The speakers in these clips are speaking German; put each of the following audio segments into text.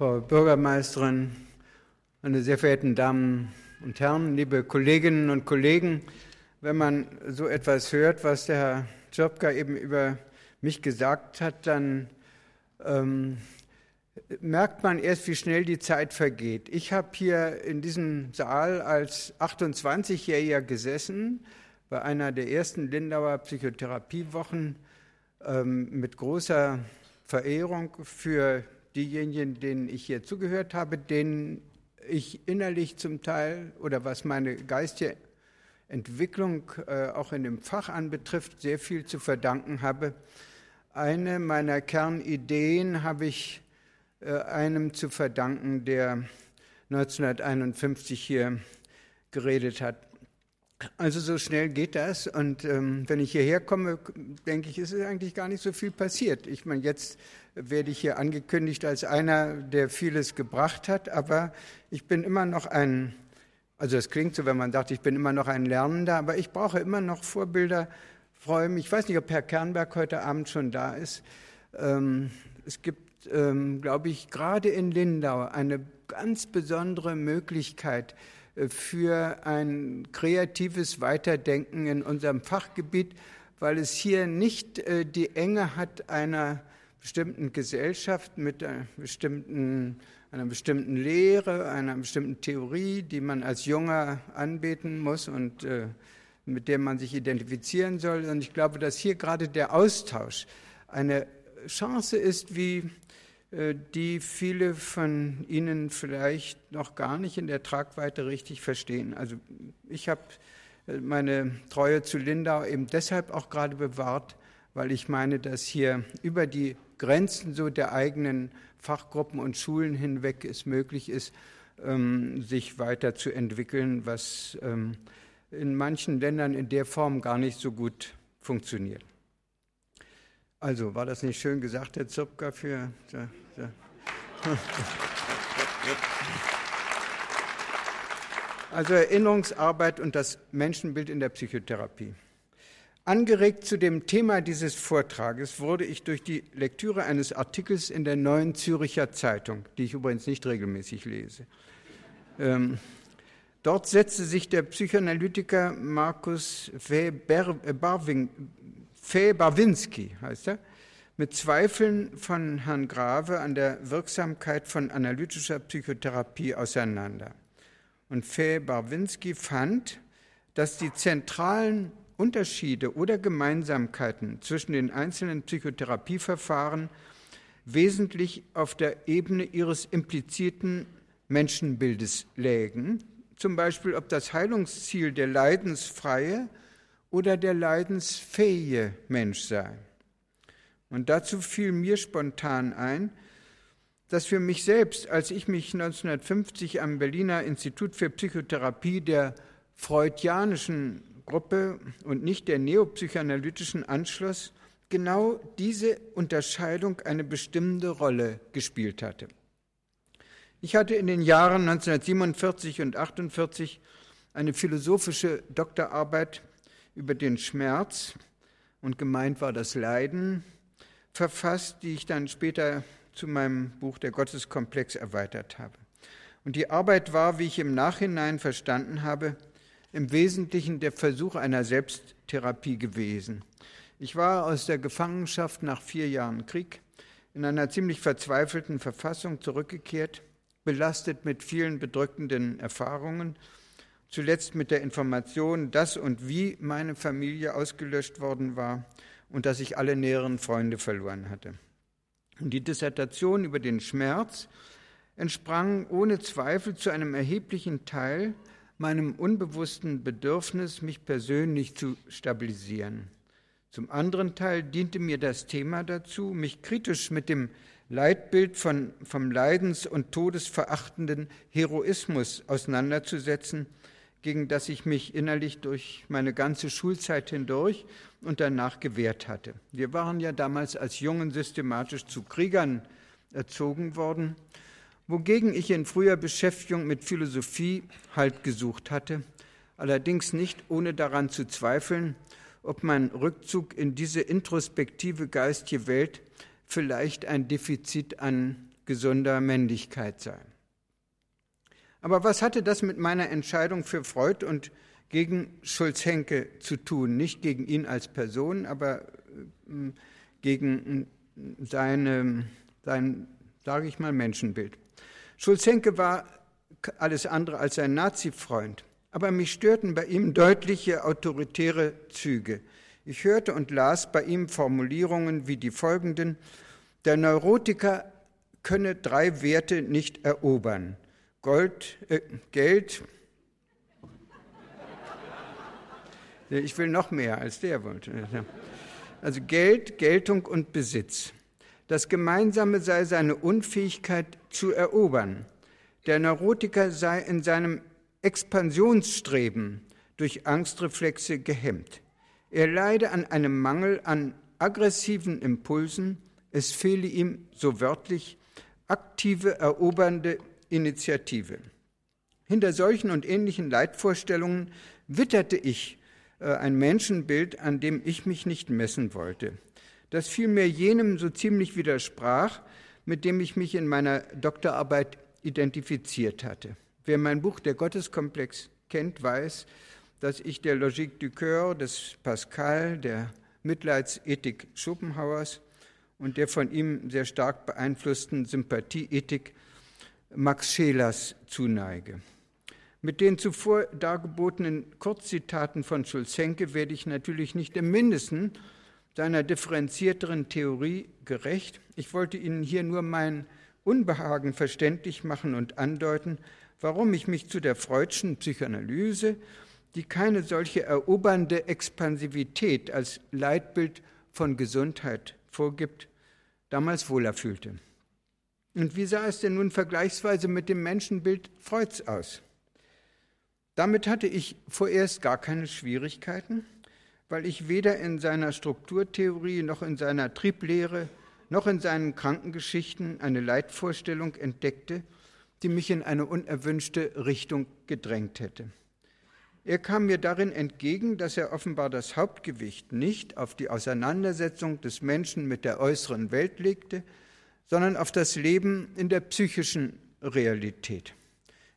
Frau Bürgermeisterin, meine sehr verehrten Damen und Herren, liebe Kolleginnen und Kollegen, wenn man so etwas hört, was der Herr Czopka eben über mich gesagt hat, dann ähm, merkt man erst, wie schnell die Zeit vergeht. Ich habe hier in diesem Saal als 28-Jähriger gesessen, bei einer der ersten Lindauer Psychotherapiewochen ähm, mit großer Verehrung für diejenigen, denen ich hier zugehört habe, denen ich innerlich zum Teil oder was meine geistige Entwicklung äh, auch in dem Fach anbetrifft, sehr viel zu verdanken habe. Eine meiner Kernideen habe ich äh, einem zu verdanken, der 1951 hier geredet hat. Also so schnell geht das. Und ähm, wenn ich hierher komme, denke ich, ist eigentlich gar nicht so viel passiert. Ich meine, jetzt werde ich hier angekündigt als einer, der vieles gebracht hat, aber ich bin immer noch ein, also es klingt so, wenn man sagt, ich bin immer noch ein Lernender, aber ich brauche immer noch Vorbilder. Freue mich, ich weiß nicht, ob Herr Kernberg heute Abend schon da ist. Ähm, es gibt, ähm, glaube ich, gerade in Lindau eine ganz besondere Möglichkeit, für ein kreatives Weiterdenken in unserem Fachgebiet, weil es hier nicht äh, die Enge hat einer bestimmten Gesellschaft mit einer bestimmten, einer bestimmten Lehre, einer bestimmten Theorie, die man als Junger anbeten muss und äh, mit der man sich identifizieren soll. Und ich glaube, dass hier gerade der Austausch eine Chance ist, wie äh, die viele von Ihnen vielleicht noch gar nicht in der Tragweite richtig verstehen. Also ich habe äh, meine Treue zu Lindau eben deshalb auch gerade bewahrt, weil ich meine, dass hier über die Grenzen so der eigenen Fachgruppen und Schulen hinweg es möglich ist, ähm, sich weiterzuentwickeln, was ähm, in manchen Ländern in der Form gar nicht so gut funktioniert. Also, war das nicht schön gesagt, Herr Zupka, für. Ja. Also Erinnerungsarbeit und das Menschenbild in der Psychotherapie. Angeregt zu dem Thema dieses Vortrages wurde ich durch die Lektüre eines Artikels in der Neuen Züricher Zeitung, die ich übrigens nicht regelmäßig lese. Ähm, dort setzte sich der Psychoanalytiker Markus Fee Barwinski heißt er, mit Zweifeln von Herrn Grave an der Wirksamkeit von analytischer Psychotherapie auseinander. Und Fee Barwinski fand, dass die zentralen Unterschiede oder Gemeinsamkeiten zwischen den einzelnen Psychotherapieverfahren wesentlich auf der Ebene ihres implizierten Menschenbildes lägen, zum Beispiel ob das Heilungsziel der leidensfreie oder der leidensfähige Mensch sei. Und dazu fiel mir spontan ein, dass für mich selbst, als ich mich 1950 am Berliner Institut für Psychotherapie der freudianischen Gruppe und nicht der neopsychoanalytischen anschloss, genau diese Unterscheidung eine bestimmende Rolle gespielt hatte. Ich hatte in den Jahren 1947 und 1948 eine philosophische Doktorarbeit über den Schmerz und gemeint war das Leiden verfasst, die ich dann später zu meinem Buch Der Gotteskomplex erweitert habe. Und die Arbeit war, wie ich im Nachhinein verstanden habe, im Wesentlichen der Versuch einer Selbsttherapie gewesen. Ich war aus der Gefangenschaft nach vier Jahren Krieg in einer ziemlich verzweifelten Verfassung zurückgekehrt, belastet mit vielen bedrückenden Erfahrungen zuletzt mit der Information, dass und wie meine Familie ausgelöscht worden war und dass ich alle näheren Freunde verloren hatte. Und die Dissertation über den Schmerz entsprang ohne Zweifel zu einem erheblichen Teil meinem unbewussten Bedürfnis, mich persönlich zu stabilisieren. Zum anderen Teil diente mir das Thema dazu, mich kritisch mit dem Leitbild von, vom leidens- und todesverachtenden Heroismus auseinanderzusetzen, gegen das ich mich innerlich durch meine ganze Schulzeit hindurch und danach gewehrt hatte. Wir waren ja damals als Jungen systematisch zu Kriegern erzogen worden, wogegen ich in früher Beschäftigung mit Philosophie Halt gesucht hatte, allerdings nicht ohne daran zu zweifeln, ob mein Rückzug in diese introspektive geistige Welt vielleicht ein Defizit an gesunder Männlichkeit sei. Aber was hatte das mit meiner Entscheidung für Freud und gegen Schulz-Henke zu tun? Nicht gegen ihn als Person, aber äh, gegen seine, sein, sage ich mal, Menschenbild. Schulz-Henke war alles andere als ein Nazi-Freund, aber mich störten bei ihm deutliche autoritäre Züge. Ich hörte und las bei ihm Formulierungen wie die folgenden Der Neurotiker könne drei Werte nicht erobern. Gold, äh, Geld, ich will noch mehr als der wollte. Also Geld, Geltung und Besitz. Das Gemeinsame sei seine Unfähigkeit zu erobern. Der Neurotiker sei in seinem Expansionsstreben durch Angstreflexe gehemmt. Er leide an einem Mangel an aggressiven Impulsen, es fehle ihm, so wörtlich, aktive, erobernde Initiative. Hinter solchen und ähnlichen Leitvorstellungen witterte ich äh, ein Menschenbild, an dem ich mich nicht messen wollte, das vielmehr jenem so ziemlich widersprach, mit dem ich mich in meiner Doktorarbeit identifiziert hatte. Wer mein Buch Der Gotteskomplex kennt, weiß, dass ich der Logique du Coeur des Pascal, der Mitleidsethik Schopenhauers und der von ihm sehr stark beeinflussten Sympathieethik Max Schelers zuneige. Mit den zuvor dargebotenen Kurzzitaten von Schulzenke werde ich natürlich nicht im Mindesten seiner differenzierteren Theorie gerecht. Ich wollte Ihnen hier nur mein Unbehagen verständlich machen und andeuten, warum ich mich zu der Freudschen Psychoanalyse, die keine solche erobernde Expansivität als Leitbild von Gesundheit vorgibt, damals wohler fühlte. Und wie sah es denn nun vergleichsweise mit dem Menschenbild Freuds aus? Damit hatte ich vorerst gar keine Schwierigkeiten, weil ich weder in seiner Strukturtheorie noch in seiner Trieblehre noch in seinen Krankengeschichten eine Leitvorstellung entdeckte, die mich in eine unerwünschte Richtung gedrängt hätte. Er kam mir darin entgegen, dass er offenbar das Hauptgewicht nicht auf die Auseinandersetzung des Menschen mit der äußeren Welt legte, sondern auf das Leben in der psychischen Realität.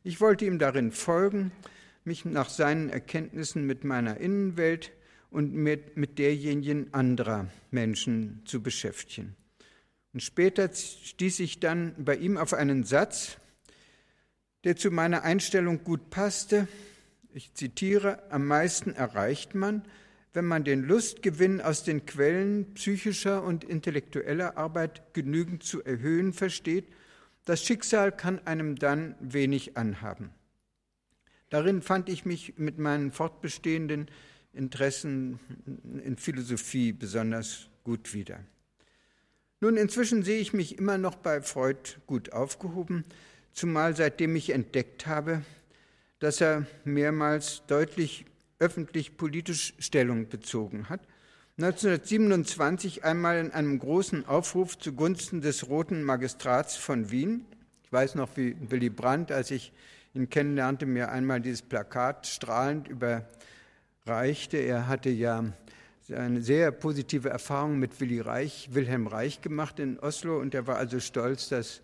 Ich wollte ihm darin folgen, mich nach seinen Erkenntnissen mit meiner Innenwelt und mit, mit derjenigen anderer Menschen zu beschäftigen. Und später stieß ich dann bei ihm auf einen Satz, der zu meiner Einstellung gut passte. Ich zitiere, am meisten erreicht man, wenn man den Lustgewinn aus den Quellen psychischer und intellektueller Arbeit genügend zu erhöhen versteht, das Schicksal kann einem dann wenig anhaben. Darin fand ich mich mit meinen fortbestehenden Interessen in Philosophie besonders gut wieder. Nun, inzwischen sehe ich mich immer noch bei Freud gut aufgehoben, zumal seitdem ich entdeckt habe, dass er mehrmals deutlich öffentlich politisch Stellung bezogen hat. 1927 einmal in einem großen Aufruf zugunsten des Roten Magistrats von Wien. Ich weiß noch, wie Willy Brandt, als ich ihn kennenlernte, mir einmal dieses Plakat strahlend überreichte. Er hatte ja eine sehr positive Erfahrung mit Willy Reich, Wilhelm Reich gemacht in Oslo und er war also stolz, dass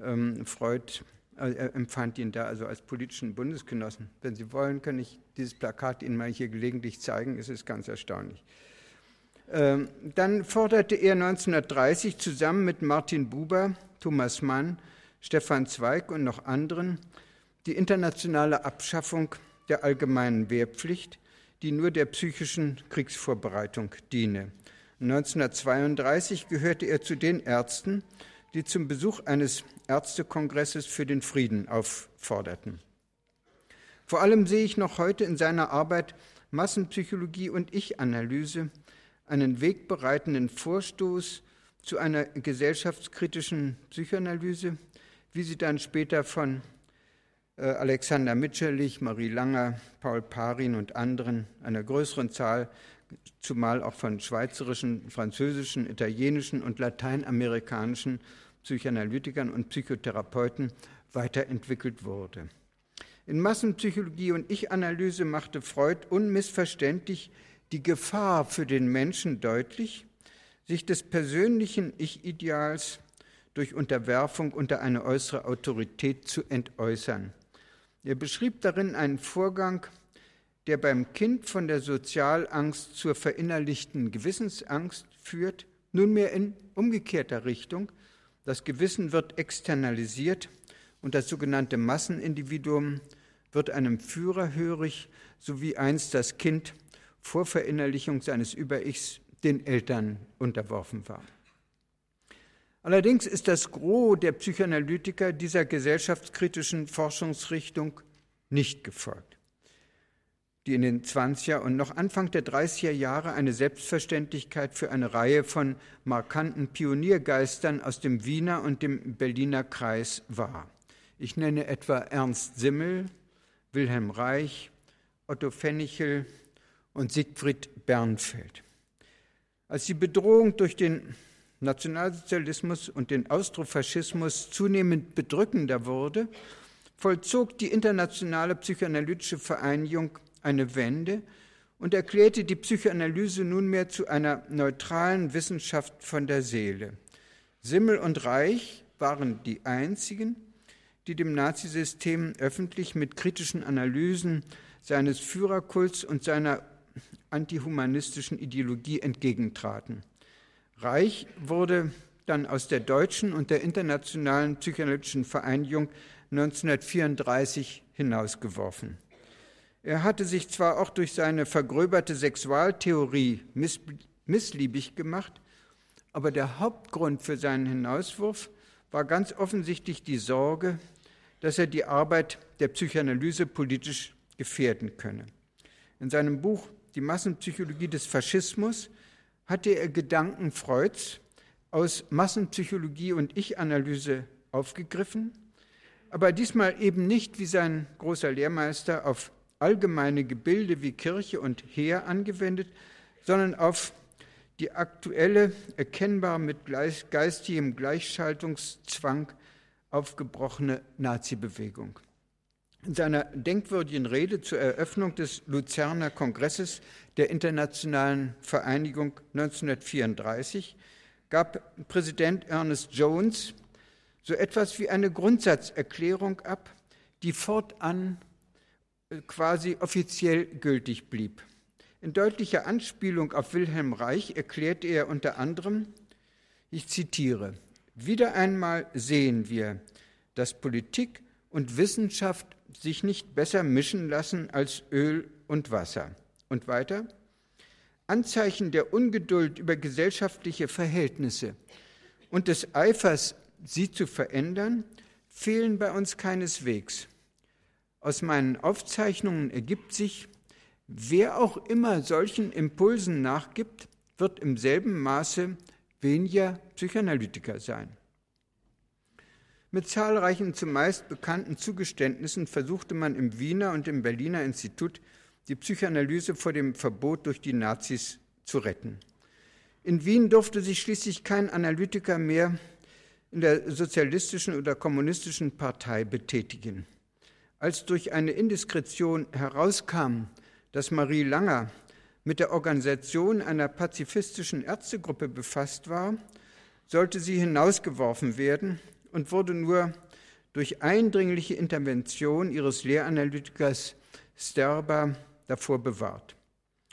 ähm, Freud er empfand ihn da also als politischen Bundesgenossen. Wenn Sie wollen, kann ich dieses Plakat Ihnen mal hier gelegentlich zeigen. Es ist ganz erstaunlich. Ähm, dann forderte er 1930 zusammen mit Martin Buber, Thomas Mann, Stefan Zweig und noch anderen die internationale Abschaffung der allgemeinen Wehrpflicht, die nur der psychischen Kriegsvorbereitung diene. 1932 gehörte er zu den Ärzten, die zum Besuch eines Ärztekongresses für den Frieden aufforderten. Vor allem sehe ich noch heute in seiner Arbeit Massenpsychologie und Ich-Analyse einen wegbereitenden Vorstoß zu einer gesellschaftskritischen Psychoanalyse, wie sie dann später von äh, Alexander Mitscherlich, Marie Langer, Paul Parin und anderen, einer größeren Zahl, zumal auch von schweizerischen, französischen, italienischen und lateinamerikanischen Psychoanalytikern und Psychotherapeuten weiterentwickelt wurde. In Massenpsychologie und Ich-Analyse machte Freud unmissverständlich die Gefahr für den Menschen deutlich, sich des persönlichen Ich-Ideals durch Unterwerfung unter eine äußere Autorität zu entäußern. Er beschrieb darin einen Vorgang, der beim Kind von der Sozialangst zur verinnerlichten Gewissensangst führt, nunmehr in umgekehrter Richtung. Das Gewissen wird externalisiert und das sogenannte Massenindividuum wird einem Führer hörig, so wie einst das Kind vor Verinnerlichung seines Über-Ichs den Eltern unterworfen war. Allerdings ist das Gros der Psychoanalytiker dieser gesellschaftskritischen Forschungsrichtung nicht gefolgt, die in den 20er und noch Anfang der 30er Jahre eine Selbstverständlichkeit für eine Reihe von markanten Pioniergeistern aus dem Wiener und dem Berliner Kreis war. Ich nenne etwa Ernst Simmel, Wilhelm Reich, Otto Pfennichel und Siegfried Bernfeld. Als die Bedrohung durch den Nationalsozialismus und den Austrofaschismus zunehmend bedrückender wurde, vollzog die Internationale Psychoanalytische Vereinigung eine Wende und erklärte die Psychoanalyse nunmehr zu einer neutralen Wissenschaft von der Seele. Simmel und Reich waren die einzigen, die dem Nazisystem öffentlich mit kritischen Analysen seines Führerkults und seiner antihumanistischen Ideologie entgegentraten. Reich wurde dann aus der deutschen und der internationalen psychoanalytischen Vereinigung 1934 hinausgeworfen. Er hatte sich zwar auch durch seine vergröberte Sexualtheorie miss missliebig gemacht, aber der Hauptgrund für seinen Hinauswurf war ganz offensichtlich die Sorge, dass er die Arbeit der Psychoanalyse politisch gefährden könne. In seinem Buch Die Massenpsychologie des Faschismus hatte er Gedanken Freuds aus Massenpsychologie und Ich-Analyse aufgegriffen, aber diesmal eben nicht wie sein großer Lehrmeister auf allgemeine Gebilde wie Kirche und Heer angewendet, sondern auf die aktuelle, erkennbar mit geistigem Gleichschaltungszwang aufgebrochene Nazi-Bewegung. In seiner denkwürdigen Rede zur Eröffnung des Luzerner Kongresses der Internationalen Vereinigung 1934 gab Präsident Ernest Jones so etwas wie eine Grundsatzerklärung ab, die fortan quasi offiziell gültig blieb. In deutlicher Anspielung auf Wilhelm Reich erklärte er unter anderem, ich zitiere, wieder einmal sehen wir, dass Politik und Wissenschaft sich nicht besser mischen lassen als Öl und Wasser. Und weiter, Anzeichen der Ungeduld über gesellschaftliche Verhältnisse und des Eifers, sie zu verändern, fehlen bei uns keineswegs. Aus meinen Aufzeichnungen ergibt sich, wer auch immer solchen Impulsen nachgibt, wird im selben Maße weniger Psychoanalytiker sein. Mit zahlreichen zumeist bekannten Zugeständnissen versuchte man im Wiener und im Berliner Institut die Psychoanalyse vor dem Verbot durch die Nazis zu retten. In Wien durfte sich schließlich kein Analytiker mehr in der sozialistischen oder kommunistischen Partei betätigen. Als durch eine Indiskretion herauskam, dass Marie Langer mit der Organisation einer pazifistischen Ärztegruppe befasst war, sollte sie hinausgeworfen werden und wurde nur durch eindringliche Intervention ihres Lehranalytikers Sterber davor bewahrt.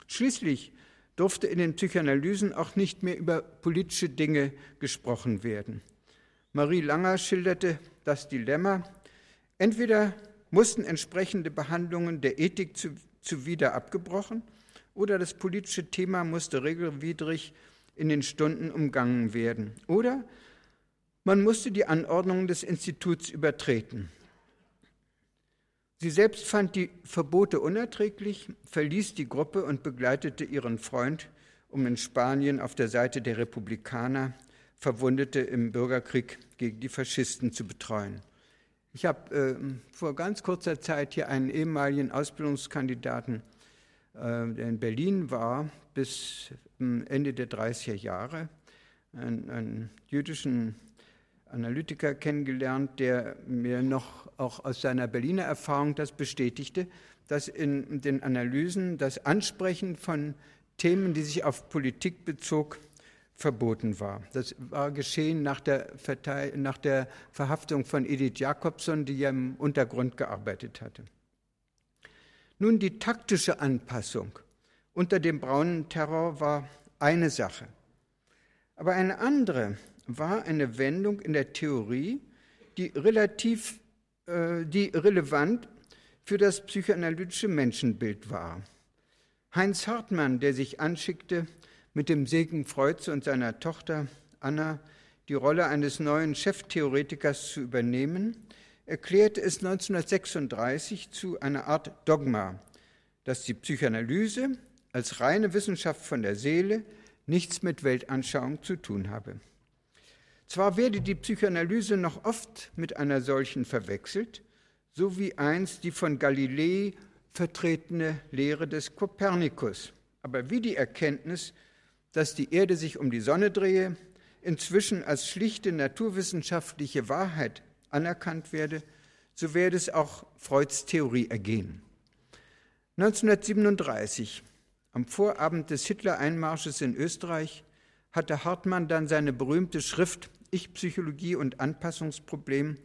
Schließlich durfte in den Psychoanalysen auch nicht mehr über politische Dinge gesprochen werden. Marie Langer schilderte das Dilemma, entweder mussten entsprechende Behandlungen der Ethik zu, zuwider abgebrochen oder das politische Thema musste regelwidrig in den Stunden umgangen werden. Oder man musste die Anordnungen des Instituts übertreten. Sie selbst fand die Verbote unerträglich, verließ die Gruppe und begleitete ihren Freund, um in Spanien auf der Seite der Republikaner Verwundete im Bürgerkrieg gegen die Faschisten zu betreuen. Ich habe äh, vor ganz kurzer Zeit hier einen ehemaligen Ausbildungskandidaten, äh, der in Berlin war, bis äh, Ende der 30er Jahre, einen, einen jüdischen Analytiker kennengelernt, der mir noch auch aus seiner Berliner Erfahrung das bestätigte, dass in den Analysen das Ansprechen von Themen, die sich auf Politik bezog, verboten war. Das war geschehen nach der, nach der Verhaftung von Edith Jacobson, die ja im Untergrund gearbeitet hatte. Nun, die taktische Anpassung unter dem braunen Terror war eine Sache. Aber eine andere war eine Wendung in der Theorie, die relativ, äh, die relevant für das psychoanalytische Menschenbild war. Heinz Hartmann, der sich anschickte, mit dem Segen Freuds und seiner Tochter Anna die Rolle eines neuen Cheftheoretikers zu übernehmen, erklärte es 1936 zu einer Art Dogma, dass die Psychoanalyse als reine Wissenschaft von der Seele nichts mit Weltanschauung zu tun habe. Zwar werde die Psychoanalyse noch oft mit einer solchen verwechselt, so wie einst die von Galilei vertretene Lehre des Kopernikus, aber wie die Erkenntnis, dass die Erde sich um die Sonne drehe, inzwischen als schlichte naturwissenschaftliche Wahrheit anerkannt werde, so werde es auch Freuds Theorie ergehen. 1937, am Vorabend des Hitler-Einmarsches in Österreich, hatte Hartmann dann seine berühmte Schrift Ich Psychologie und Anpassungsproblem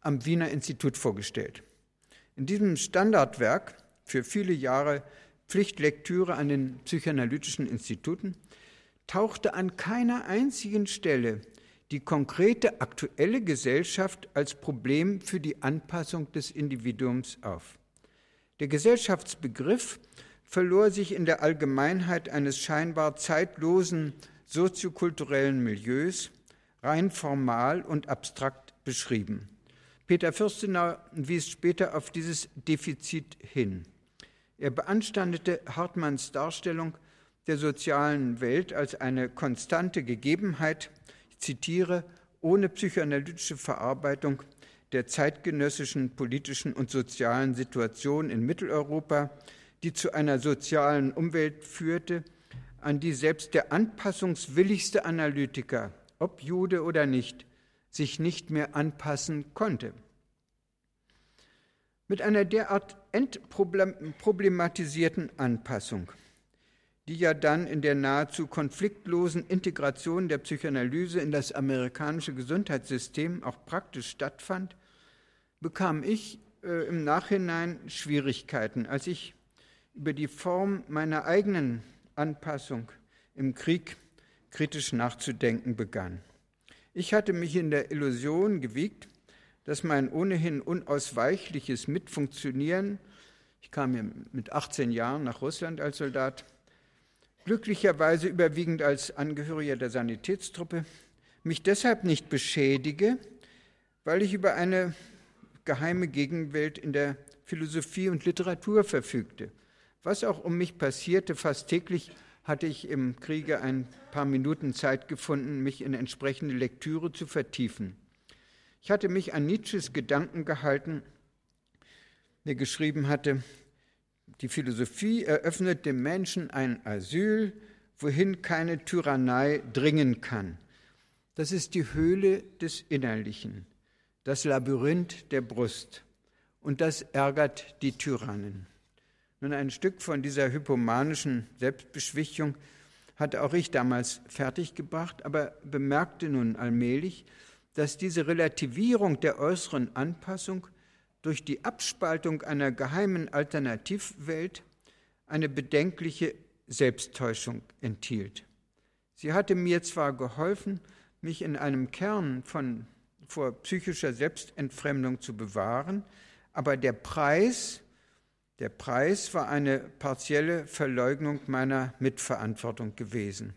am Wiener Institut vorgestellt. In diesem Standardwerk, für viele Jahre Pflichtlektüre an den psychoanalytischen Instituten, tauchte an keiner einzigen Stelle die konkrete aktuelle Gesellschaft als Problem für die Anpassung des Individuums auf. Der Gesellschaftsbegriff verlor sich in der Allgemeinheit eines scheinbar zeitlosen soziokulturellen Milieus, rein formal und abstrakt beschrieben. Peter Fürstenau wies später auf dieses Defizit hin. Er beanstandete Hartmanns Darstellung der sozialen Welt als eine konstante Gegebenheit, ich zitiere, ohne psychoanalytische Verarbeitung der zeitgenössischen politischen und sozialen Situation in Mitteleuropa, die zu einer sozialen Umwelt führte, an die selbst der anpassungswilligste Analytiker, ob Jude oder nicht, sich nicht mehr anpassen konnte. Mit einer derart entproblematisierten Anpassung die ja dann in der nahezu konfliktlosen Integration der Psychoanalyse in das amerikanische Gesundheitssystem auch praktisch stattfand, bekam ich äh, im Nachhinein Schwierigkeiten, als ich über die Form meiner eigenen Anpassung im Krieg kritisch nachzudenken begann. Ich hatte mich in der Illusion gewiegt, dass mein ohnehin unausweichliches Mitfunktionieren, ich kam ja mit 18 Jahren nach Russland als Soldat, glücklicherweise überwiegend als Angehöriger der Sanitätstruppe, mich deshalb nicht beschädige, weil ich über eine geheime Gegenwelt in der Philosophie und Literatur verfügte. Was auch um mich passierte, fast täglich hatte ich im Kriege ein paar Minuten Zeit gefunden, mich in entsprechende Lektüre zu vertiefen. Ich hatte mich an Nietzsches Gedanken gehalten, der geschrieben hatte, die Philosophie eröffnet dem Menschen ein Asyl, wohin keine Tyrannei dringen kann. Das ist die Höhle des Innerlichen, das Labyrinth der Brust. Und das ärgert die Tyrannen. Nun, ein Stück von dieser hypomanischen Selbstbeschwichtung hatte auch ich damals fertiggebracht, aber bemerkte nun allmählich, dass diese Relativierung der äußeren Anpassung durch die Abspaltung einer geheimen Alternativwelt eine bedenkliche Selbsttäuschung enthielt. Sie hatte mir zwar geholfen, mich in einem Kern von vor psychischer Selbstentfremdung zu bewahren, aber der Preis, der Preis war eine partielle Verleugnung meiner Mitverantwortung gewesen.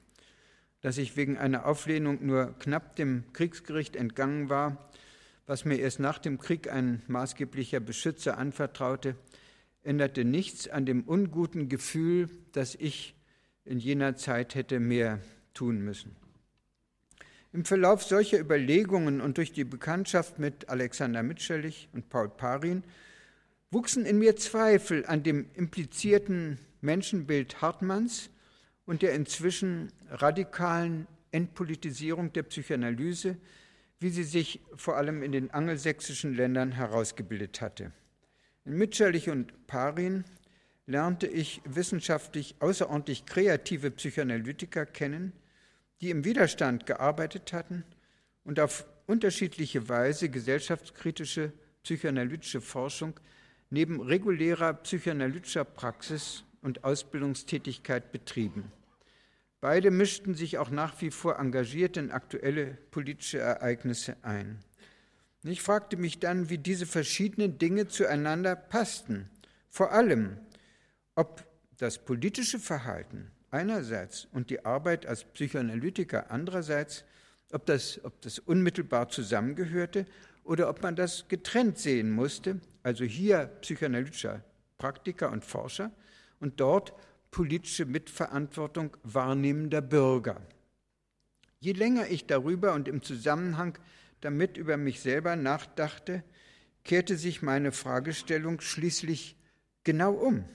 Dass ich wegen einer Auflehnung nur knapp dem Kriegsgericht entgangen war, was mir erst nach dem Krieg ein maßgeblicher Beschützer anvertraute, änderte nichts an dem unguten Gefühl, dass ich in jener Zeit hätte mehr tun müssen. Im Verlauf solcher Überlegungen und durch die Bekanntschaft mit Alexander Mitscherlich und Paul Parin wuchsen in mir Zweifel an dem implizierten Menschenbild Hartmanns und der inzwischen radikalen Entpolitisierung der Psychoanalyse, wie sie sich vor allem in den angelsächsischen Ländern herausgebildet hatte. In Mitscherlich und Parin lernte ich wissenschaftlich außerordentlich kreative Psychoanalytiker kennen, die im Widerstand gearbeitet hatten und auf unterschiedliche Weise gesellschaftskritische psychoanalytische Forschung neben regulärer psychoanalytischer Praxis und Ausbildungstätigkeit betrieben. Beide mischten sich auch nach wie vor engagiert in aktuelle politische Ereignisse ein. Ich fragte mich dann, wie diese verschiedenen Dinge zueinander passten. Vor allem, ob das politische Verhalten einerseits und die Arbeit als Psychoanalytiker andererseits, ob das, ob das unmittelbar zusammengehörte oder ob man das getrennt sehen musste, also hier psychoanalytischer Praktiker und Forscher und dort politische Mitverantwortung wahrnehmender Bürger. Je länger ich darüber und im Zusammenhang damit über mich selber nachdachte, kehrte sich meine Fragestellung schließlich genau um,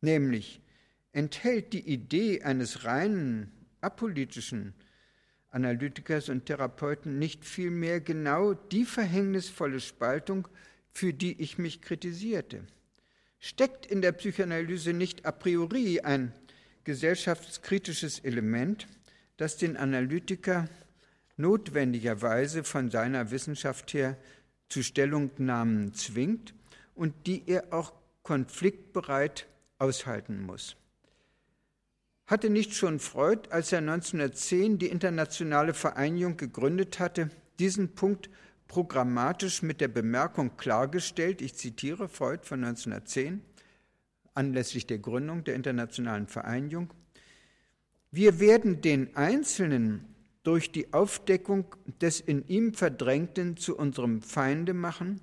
nämlich enthält die Idee eines reinen apolitischen Analytikers und Therapeuten nicht vielmehr genau die verhängnisvolle Spaltung, für die ich mich kritisierte. Steckt in der Psychoanalyse nicht a priori ein gesellschaftskritisches Element, das den Analytiker notwendigerweise von seiner Wissenschaft her zu Stellungnahmen zwingt und die er auch konfliktbereit aushalten muss. Hatte nicht schon Freud, als er 1910 die Internationale Vereinigung gegründet hatte, diesen Punkt programmatisch mit der Bemerkung klargestellt, ich zitiere Freud von 1910, anlässlich der Gründung der Internationalen Vereinigung, wir werden den Einzelnen durch die Aufdeckung des in ihm Verdrängten zu unserem Feinde machen,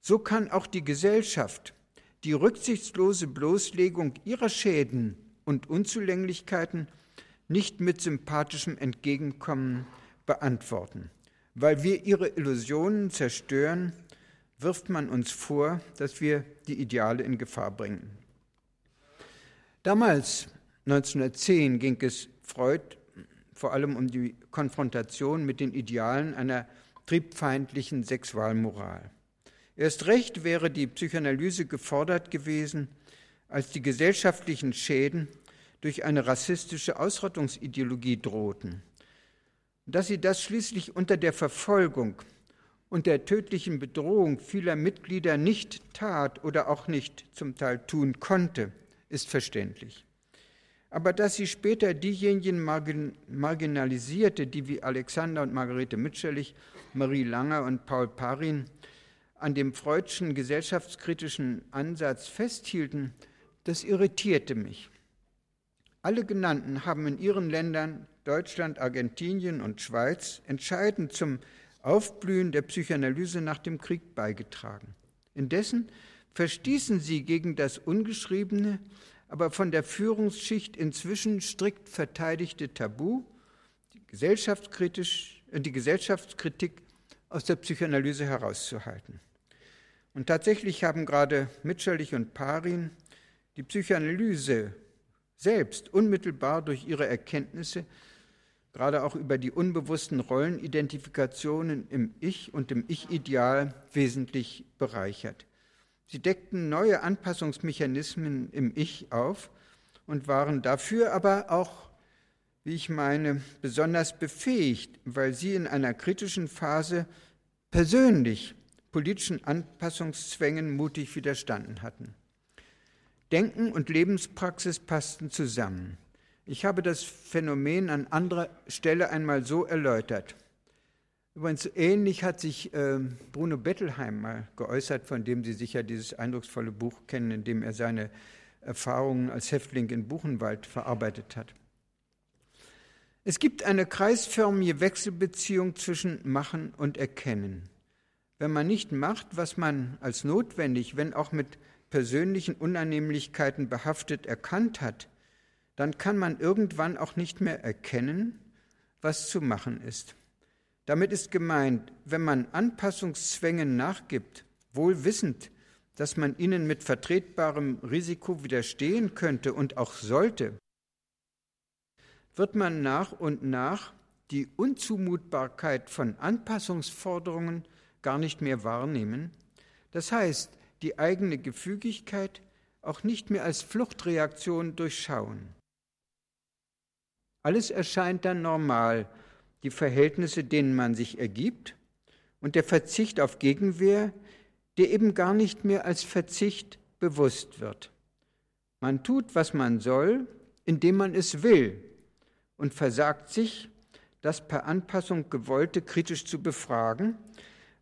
so kann auch die Gesellschaft die rücksichtslose Bloßlegung ihrer Schäden und Unzulänglichkeiten nicht mit sympathischem Entgegenkommen beantworten. Weil wir ihre Illusionen zerstören, wirft man uns vor, dass wir die Ideale in Gefahr bringen. Damals, 1910, ging es Freud vor allem um die Konfrontation mit den Idealen einer triebfeindlichen Sexualmoral. Erst recht wäre die Psychoanalyse gefordert gewesen, als die gesellschaftlichen Schäden durch eine rassistische Ausrottungsideologie drohten. Dass sie das schließlich unter der Verfolgung und der tödlichen Bedrohung vieler Mitglieder nicht tat oder auch nicht zum Teil tun konnte, ist verständlich. Aber dass sie später diejenigen marginalisierte, die wie Alexander und Margarete Mitscherlich, Marie Langer und Paul Parin an dem freudschen gesellschaftskritischen Ansatz festhielten, das irritierte mich. Alle genannten haben in ihren Ländern Deutschland, Argentinien und Schweiz entscheidend zum Aufblühen der Psychoanalyse nach dem Krieg beigetragen. Indessen verstießen sie gegen das ungeschriebene, aber von der Führungsschicht inzwischen strikt verteidigte Tabu, die, gesellschaftskritisch, äh, die Gesellschaftskritik aus der Psychoanalyse herauszuhalten. Und tatsächlich haben gerade Mitscherlich und Parin die Psychoanalyse selbst unmittelbar durch ihre Erkenntnisse, gerade auch über die unbewussten Rollenidentifikationen im Ich und im Ich-Ideal wesentlich bereichert. Sie deckten neue Anpassungsmechanismen im Ich auf und waren dafür aber auch, wie ich meine, besonders befähigt, weil sie in einer kritischen Phase persönlich politischen Anpassungszwängen mutig widerstanden hatten. Denken und Lebenspraxis passten zusammen. Ich habe das Phänomen an anderer Stelle einmal so erläutert. Übrigens ähnlich hat sich äh, Bruno Bettelheim mal geäußert, von dem Sie sicher dieses eindrucksvolle Buch kennen, in dem er seine Erfahrungen als Häftling in Buchenwald verarbeitet hat. Es gibt eine kreisförmige Wechselbeziehung zwischen Machen und Erkennen. Wenn man nicht macht, was man als notwendig, wenn auch mit persönlichen Unannehmlichkeiten behaftet erkannt hat, dann kann man irgendwann auch nicht mehr erkennen, was zu machen ist. Damit ist gemeint, wenn man Anpassungszwängen nachgibt, wohl wissend, dass man ihnen mit vertretbarem Risiko widerstehen könnte und auch sollte, wird man nach und nach die Unzumutbarkeit von Anpassungsforderungen gar nicht mehr wahrnehmen. Das heißt, die eigene Gefügigkeit auch nicht mehr als Fluchtreaktion durchschauen. Alles erscheint dann normal, die Verhältnisse, denen man sich ergibt und der Verzicht auf Gegenwehr, der eben gar nicht mehr als Verzicht bewusst wird. Man tut, was man soll, indem man es will und versagt sich, das per Anpassung gewollte kritisch zu befragen,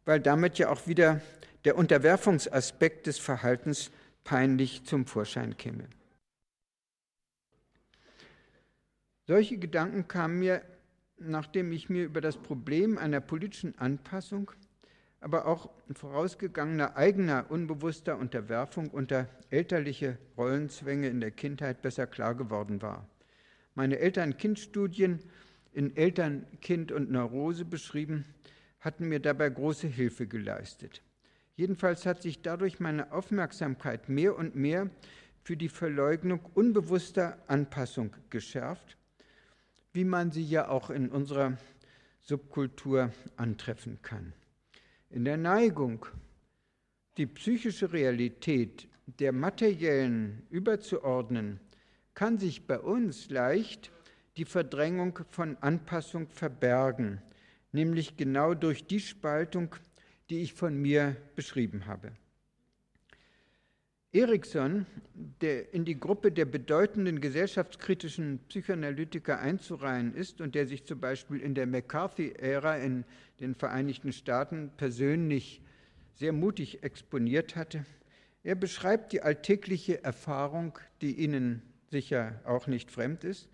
weil damit ja auch wieder der Unterwerfungsaspekt des Verhaltens peinlich zum Vorschein käme. Solche Gedanken kamen mir, nachdem ich mir über das Problem einer politischen Anpassung, aber auch vorausgegangener eigener unbewusster Unterwerfung unter elterliche Rollenzwänge in der Kindheit besser klar geworden war. Meine Eltern-Kind-Studien in Eltern, Kind und Neurose beschrieben, hatten mir dabei große Hilfe geleistet. Jedenfalls hat sich dadurch meine Aufmerksamkeit mehr und mehr für die Verleugnung unbewusster Anpassung geschärft, wie man sie ja auch in unserer Subkultur antreffen kann. In der Neigung, die psychische Realität der materiellen überzuordnen, kann sich bei uns leicht die Verdrängung von Anpassung verbergen, nämlich genau durch die Spaltung, die ich von mir beschrieben habe. Erikson, der in die Gruppe der bedeutenden gesellschaftskritischen Psychoanalytiker einzureihen ist und der sich zum Beispiel in der McCarthy-Ära in den Vereinigten Staaten persönlich sehr mutig exponiert hatte, er beschreibt die alltägliche Erfahrung, die Ihnen sicher auch nicht fremd ist,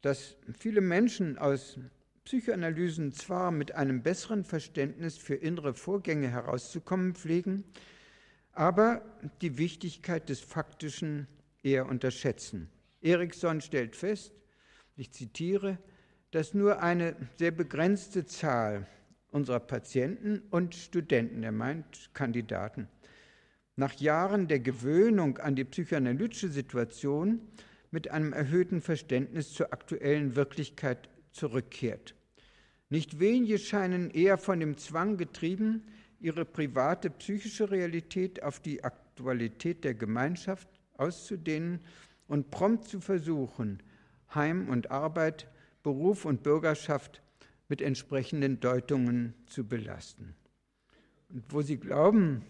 dass viele Menschen aus Psychoanalysen zwar mit einem besseren Verständnis für innere Vorgänge herauszukommen pflegen, aber die Wichtigkeit des Faktischen eher unterschätzen. Erikson stellt fest, ich zitiere, dass nur eine sehr begrenzte Zahl unserer Patienten und Studenten, er meint Kandidaten, nach Jahren der Gewöhnung an die psychoanalytische Situation mit einem erhöhten Verständnis zur aktuellen Wirklichkeit zurückkehrt. Nicht wenige scheinen eher von dem Zwang getrieben, ihre private psychische Realität auf die Aktualität der Gemeinschaft auszudehnen und prompt zu versuchen, Heim und Arbeit, Beruf und Bürgerschaft mit entsprechenden Deutungen zu belasten. Und wo sie glauben,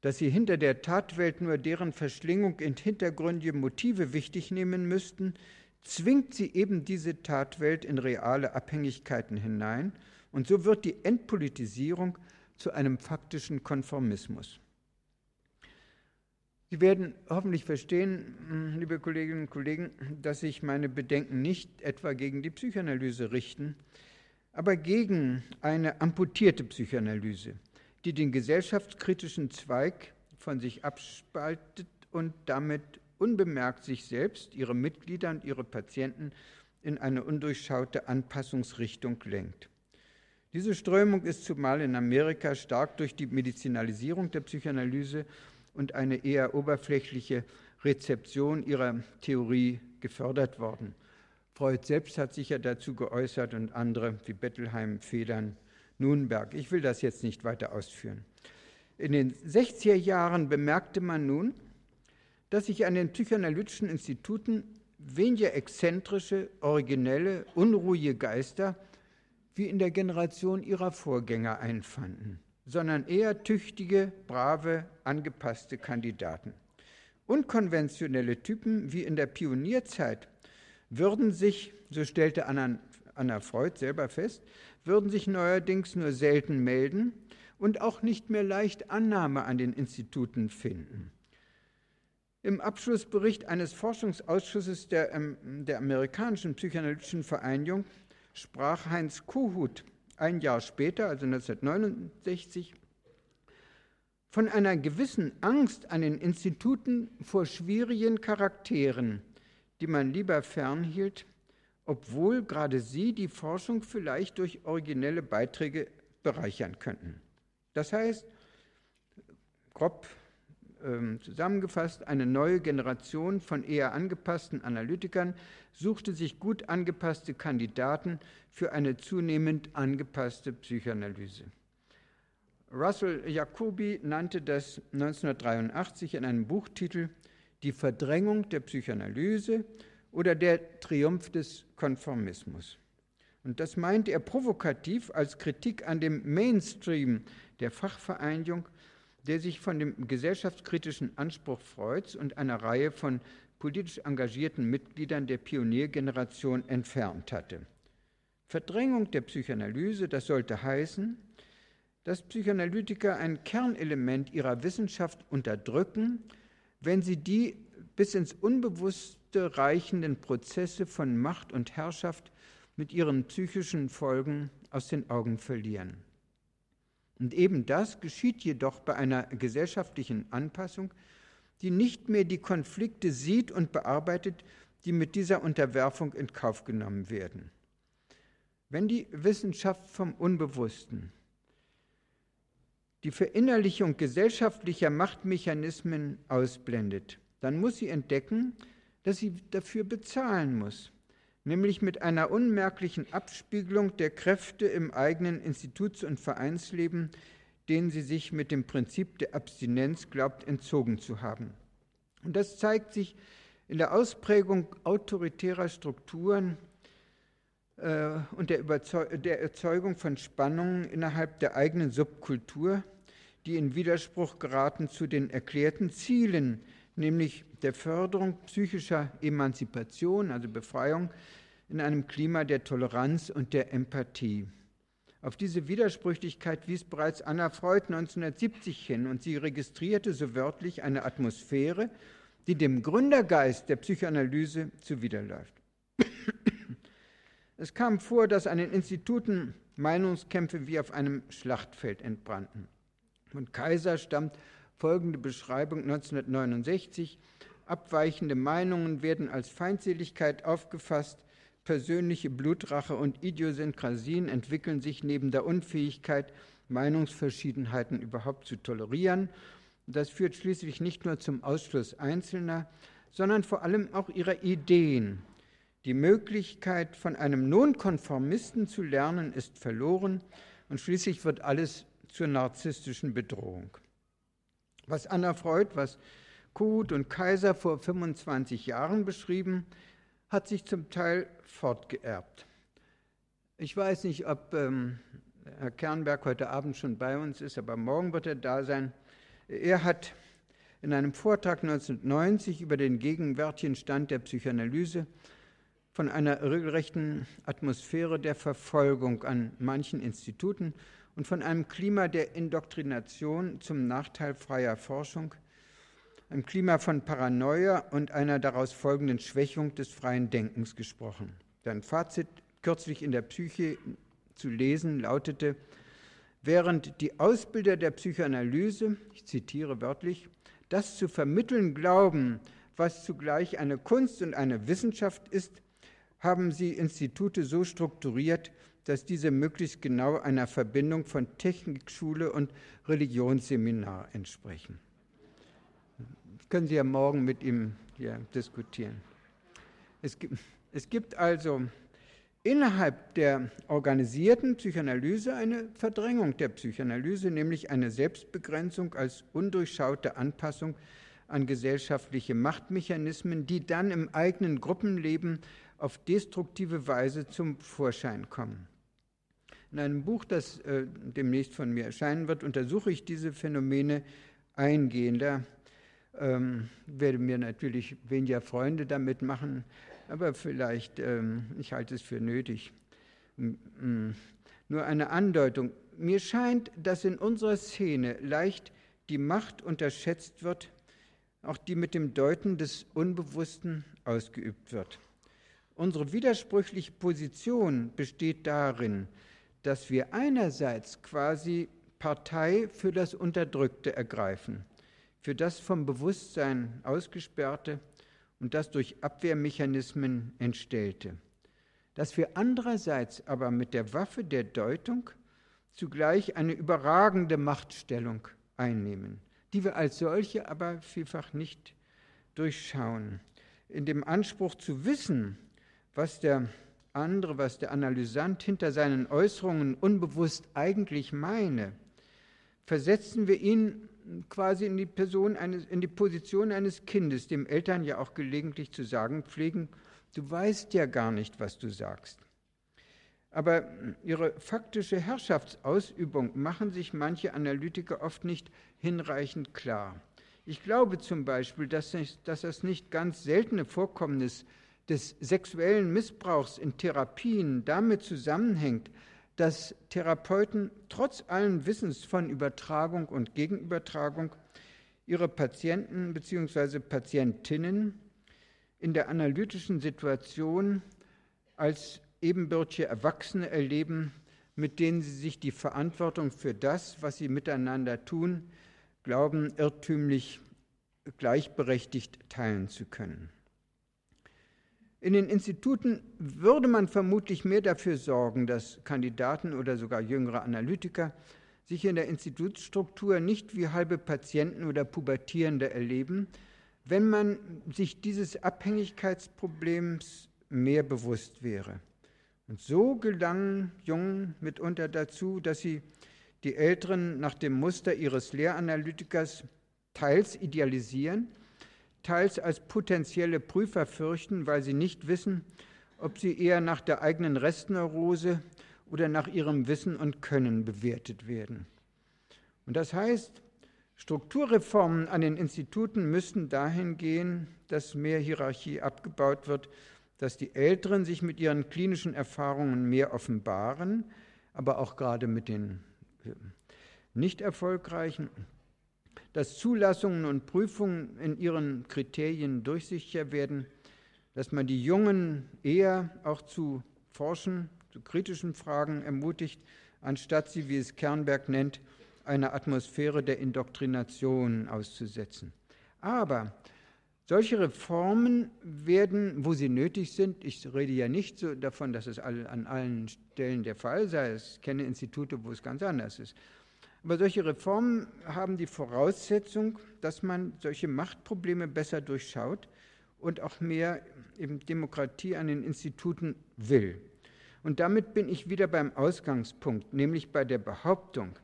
dass sie hinter der Tatwelt nur deren Verschlingung in hintergründige Motive wichtig nehmen müssten, zwingt sie eben diese Tatwelt in reale Abhängigkeiten hinein und so wird die Entpolitisierung zu einem faktischen Konformismus. Sie werden hoffentlich verstehen, liebe Kolleginnen und Kollegen, dass sich meine Bedenken nicht etwa gegen die Psychoanalyse richten, aber gegen eine amputierte Psychoanalyse, die den gesellschaftskritischen Zweig von sich abspaltet und damit unbemerkt sich selbst, ihre Mitglieder und ihre Patienten in eine undurchschaute Anpassungsrichtung lenkt. Diese Strömung ist zumal in Amerika stark durch die Medizinalisierung der Psychoanalyse und eine eher oberflächliche Rezeption ihrer Theorie gefördert worden. Freud selbst hat sich ja dazu geäußert und andere wie Bettelheim, Federn, Nunberg. Ich will das jetzt nicht weiter ausführen. In den 60er Jahren bemerkte man nun, dass sich an den psychoanalytischen Instituten weniger exzentrische, originelle, unruhige Geister wie in der Generation ihrer Vorgänger einfanden, sondern eher tüchtige, brave, angepasste Kandidaten. Unkonventionelle Typen wie in der Pionierzeit würden sich, so stellte Anna, Freud selber fest, würden sich neuerdings nur selten melden und auch nicht mehr leicht Annahme an den Instituten finden. Im Abschlussbericht eines Forschungsausschusses der, ähm, der amerikanischen psychoanalytischen Vereinigung sprach Heinz Kohut ein Jahr später, also 1969, von einer gewissen Angst an den Instituten vor schwierigen Charakteren, die man lieber fernhielt, obwohl gerade sie die Forschung vielleicht durch originelle Beiträge bereichern könnten. Das heißt, grob zusammengefasst, eine neue Generation von eher angepassten Analytikern suchte sich gut angepasste Kandidaten für eine zunehmend angepasste Psychoanalyse. Russell Jacobi nannte das 1983 in einem Buchtitel Die Verdrängung der Psychoanalyse oder der Triumph des Konformismus. Und das meint er provokativ als Kritik an dem Mainstream der Fachvereinigung, der sich von dem gesellschaftskritischen Anspruch Freuds und einer Reihe von politisch engagierten Mitgliedern der Pioniergeneration entfernt hatte. Verdrängung der Psychoanalyse, das sollte heißen, dass Psychoanalytiker ein Kernelement ihrer Wissenschaft unterdrücken, wenn sie die bis ins Unbewusste reichenden Prozesse von Macht und Herrschaft mit ihren psychischen Folgen aus den Augen verlieren. Und eben das geschieht jedoch bei einer gesellschaftlichen Anpassung, die nicht mehr die Konflikte sieht und bearbeitet, die mit dieser Unterwerfung in Kauf genommen werden. Wenn die Wissenschaft vom Unbewussten die Verinnerlichung gesellschaftlicher Machtmechanismen ausblendet, dann muss sie entdecken, dass sie dafür bezahlen muss nämlich mit einer unmerklichen Abspiegelung der Kräfte im eigenen Instituts- und Vereinsleben, denen sie sich mit dem Prinzip der Abstinenz glaubt entzogen zu haben. Und das zeigt sich in der Ausprägung autoritärer Strukturen äh, und der, der Erzeugung von Spannungen innerhalb der eigenen Subkultur, die in Widerspruch geraten zu den erklärten Zielen nämlich der Förderung psychischer Emanzipation, also Befreiung, in einem Klima der Toleranz und der Empathie. Auf diese Widersprüchlichkeit wies bereits Anna Freud 1970 hin und sie registrierte so wörtlich eine Atmosphäre, die dem Gründergeist der Psychoanalyse zuwiderläuft. Es kam vor, dass an den Instituten Meinungskämpfe wie auf einem Schlachtfeld entbrannten. Von Kaiser stammt folgende Beschreibung 1969. Abweichende Meinungen werden als Feindseligkeit aufgefasst. Persönliche Blutrache und Idiosynkrasien entwickeln sich neben der Unfähigkeit, Meinungsverschiedenheiten überhaupt zu tolerieren. Das führt schließlich nicht nur zum Ausschluss Einzelner, sondern vor allem auch ihrer Ideen. Die Möglichkeit, von einem Nonkonformisten zu lernen, ist verloren und schließlich wird alles zur narzisstischen Bedrohung. Was Anna Freud, was Kuhn und Kaiser vor 25 Jahren beschrieben, hat sich zum Teil fortgeerbt. Ich weiß nicht, ob ähm, Herr Kernberg heute Abend schon bei uns ist, aber morgen wird er da sein. Er hat in einem Vortrag 1990 über den gegenwärtigen Stand der Psychoanalyse von einer regelrechten Atmosphäre der Verfolgung an manchen Instituten und von einem Klima der Indoktrination zum Nachteil freier Forschung, einem Klima von Paranoia und einer daraus folgenden Schwächung des freien Denkens gesprochen. Sein Fazit kürzlich in der Psyche zu lesen lautete, während die Ausbilder der Psychoanalyse, ich zitiere wörtlich, das zu vermitteln glauben, was zugleich eine Kunst und eine Wissenschaft ist, haben sie Institute so strukturiert, dass diese möglichst genau einer Verbindung von Technikschule und Religionsseminar entsprechen. Das können Sie ja morgen mit ihm hier diskutieren. Es gibt, es gibt also innerhalb der organisierten Psychoanalyse eine Verdrängung der Psychoanalyse, nämlich eine Selbstbegrenzung als undurchschaute Anpassung an gesellschaftliche Machtmechanismen, die dann im eigenen Gruppenleben auf destruktive Weise zum Vorschein kommen. In einem Buch, das äh, demnächst von mir erscheinen wird, untersuche ich diese Phänomene eingehender. Ähm, werde mir natürlich weniger Freunde damit machen, aber vielleicht, ähm, ich halte es für nötig. Nur eine Andeutung. Mir scheint, dass in unserer Szene leicht die Macht unterschätzt wird, auch die mit dem Deuten des Unbewussten ausgeübt wird. Unsere widersprüchliche Position besteht darin, dass wir einerseits quasi Partei für das Unterdrückte ergreifen, für das vom Bewusstsein ausgesperrte und das durch Abwehrmechanismen entstellte, dass wir andererseits aber mit der Waffe der Deutung zugleich eine überragende Machtstellung einnehmen, die wir als solche aber vielfach nicht durchschauen. In dem Anspruch zu wissen, was der andere, was der Analysant hinter seinen Äußerungen unbewusst eigentlich meine, versetzen wir ihn quasi in die, Person eines, in die Position eines Kindes, dem Eltern ja auch gelegentlich zu sagen pflegen, du weißt ja gar nicht, was du sagst. Aber ihre faktische Herrschaftsausübung machen sich manche Analytiker oft nicht hinreichend klar. Ich glaube zum Beispiel, dass, dass das nicht ganz seltene Vorkommnis des sexuellen Missbrauchs in Therapien damit zusammenhängt, dass Therapeuten trotz allen Wissens von Übertragung und Gegenübertragung ihre Patienten bzw. Patientinnen in der analytischen Situation als ebenbürtige Erwachsene erleben, mit denen sie sich die Verantwortung für das, was sie miteinander tun, glauben, irrtümlich gleichberechtigt teilen zu können. In den Instituten würde man vermutlich mehr dafür sorgen, dass Kandidaten oder sogar jüngere Analytiker sich in der Institutsstruktur nicht wie halbe Patienten oder Pubertierende erleben, wenn man sich dieses Abhängigkeitsproblems mehr bewusst wäre. Und so gelangen Jungen mitunter dazu, dass sie die Älteren nach dem Muster ihres Lehranalytikers teils idealisieren, teils als potenzielle Prüfer fürchten, weil sie nicht wissen, ob sie eher nach der eigenen Restneurose oder nach ihrem Wissen und Können bewertet werden. Und das heißt, Strukturreformen an den Instituten müssten dahin gehen, dass mehr Hierarchie abgebaut wird, dass die Älteren sich mit ihren klinischen Erfahrungen mehr offenbaren, aber auch gerade mit den äh, nicht erfolgreichen dass Zulassungen und Prüfungen in ihren Kriterien durchsichtiger werden, dass man die Jungen eher auch zu Forschen, zu kritischen Fragen ermutigt, anstatt sie, wie es Kernberg nennt, einer Atmosphäre der Indoktrination auszusetzen. Aber solche Reformen werden, wo sie nötig sind, ich rede ja nicht so davon, dass es an allen Stellen der Fall sei, ich kenne Institute, wo es ganz anders ist, aber solche Reformen haben die Voraussetzung, dass man solche Machtprobleme besser durchschaut und auch mehr eben Demokratie an den Instituten will. Und damit bin ich wieder beim Ausgangspunkt, nämlich bei der Behauptung,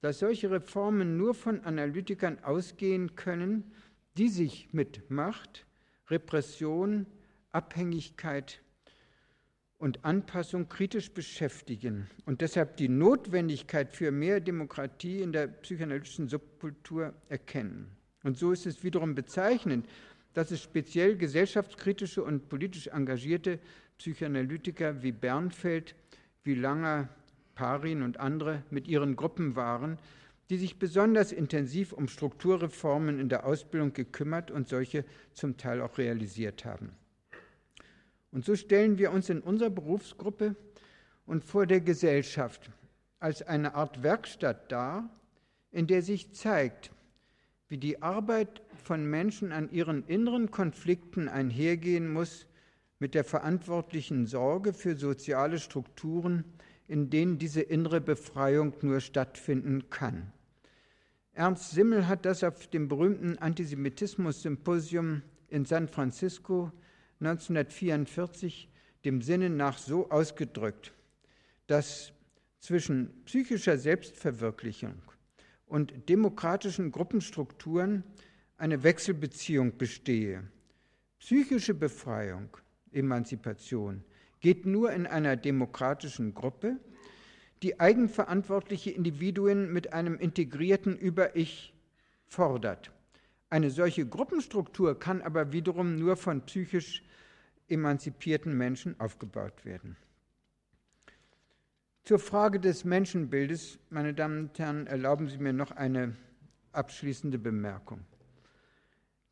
dass solche Reformen nur von Analytikern ausgehen können, die sich mit Macht, Repression, Abhängigkeit und Anpassung kritisch beschäftigen und deshalb die Notwendigkeit für mehr Demokratie in der psychoanalytischen Subkultur erkennen. Und so ist es wiederum bezeichnend, dass es speziell gesellschaftskritische und politisch engagierte Psychoanalytiker wie Bernfeld, wie Langer, Parin und andere mit ihren Gruppen waren, die sich besonders intensiv um Strukturreformen in der Ausbildung gekümmert und solche zum Teil auch realisiert haben. Und so stellen wir uns in unserer Berufsgruppe und vor der Gesellschaft als eine Art Werkstatt dar, in der sich zeigt, wie die Arbeit von Menschen an ihren inneren Konflikten einhergehen muss mit der verantwortlichen Sorge für soziale Strukturen, in denen diese innere Befreiung nur stattfinden kann. Ernst Simmel hat das auf dem berühmten Antisemitismus-Symposium in San Francisco 1944 dem Sinne nach so ausgedrückt, dass zwischen psychischer Selbstverwirklichung und demokratischen Gruppenstrukturen eine Wechselbeziehung bestehe. Psychische Befreiung, Emanzipation, geht nur in einer demokratischen Gruppe, die eigenverantwortliche Individuen mit einem integrierten Über-Ich fordert. Eine solche Gruppenstruktur kann aber wiederum nur von psychisch emanzipierten Menschen aufgebaut werden. Zur Frage des Menschenbildes, meine Damen und Herren, erlauben Sie mir noch eine abschließende Bemerkung.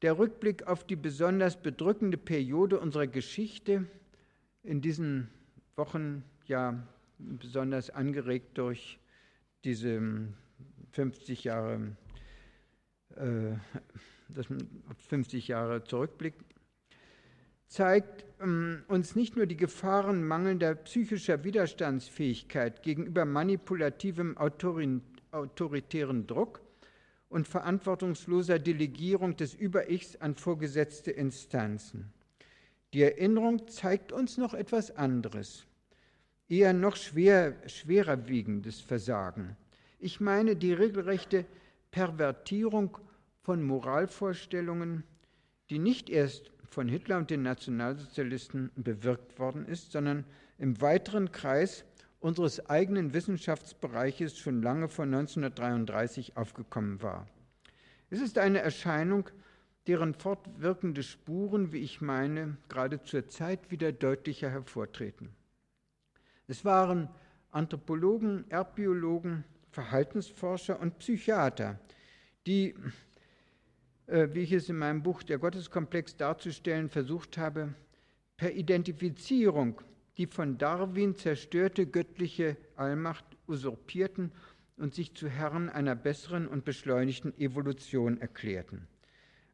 Der Rückblick auf die besonders bedrückende Periode unserer Geschichte in diesen Wochen, ja besonders angeregt durch diese 50 Jahre, äh, das 50 Jahre Zurückblick, zeigt ähm, uns nicht nur die Gefahren mangelnder psychischer Widerstandsfähigkeit gegenüber manipulativem autoritären Druck und verantwortungsloser Delegierung des Über-Ichs an vorgesetzte Instanzen. Die Erinnerung zeigt uns noch etwas anderes, eher noch schwer, schwerer wiegendes Versagen. Ich meine die regelrechte Pervertierung von Moralvorstellungen, die nicht erst von Hitler und den Nationalsozialisten bewirkt worden ist, sondern im weiteren Kreis unseres eigenen Wissenschaftsbereiches schon lange vor 1933 aufgekommen war. Es ist eine Erscheinung, deren fortwirkende Spuren, wie ich meine, gerade zur Zeit wieder deutlicher hervortreten. Es waren Anthropologen, Erdbiologen, Verhaltensforscher und Psychiater, die, wie ich es in meinem Buch Der Gotteskomplex darzustellen versucht habe, per Identifizierung die von Darwin zerstörte göttliche Allmacht usurpierten und sich zu Herren einer besseren und beschleunigten Evolution erklärten.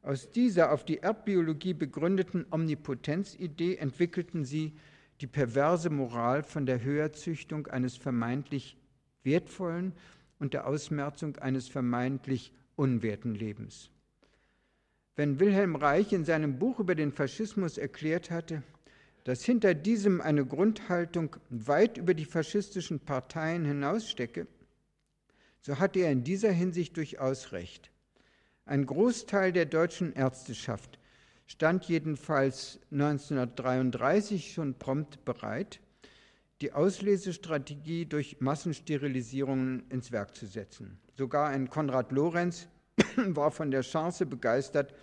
Aus dieser auf die Erdbiologie begründeten Omnipotenzidee entwickelten sie die perverse Moral von der Höherzüchtung eines vermeintlich wertvollen und der Ausmerzung eines vermeintlich unwerten Lebens. Wenn Wilhelm Reich in seinem Buch über den Faschismus erklärt hatte, dass hinter diesem eine Grundhaltung weit über die faschistischen Parteien hinausstecke, so hatte er in dieser Hinsicht durchaus recht. Ein Großteil der deutschen Ärzteschaft stand jedenfalls 1933 schon prompt bereit, die Auslesestrategie durch Massensterilisierungen ins Werk zu setzen. Sogar ein Konrad Lorenz war von der Chance begeistert,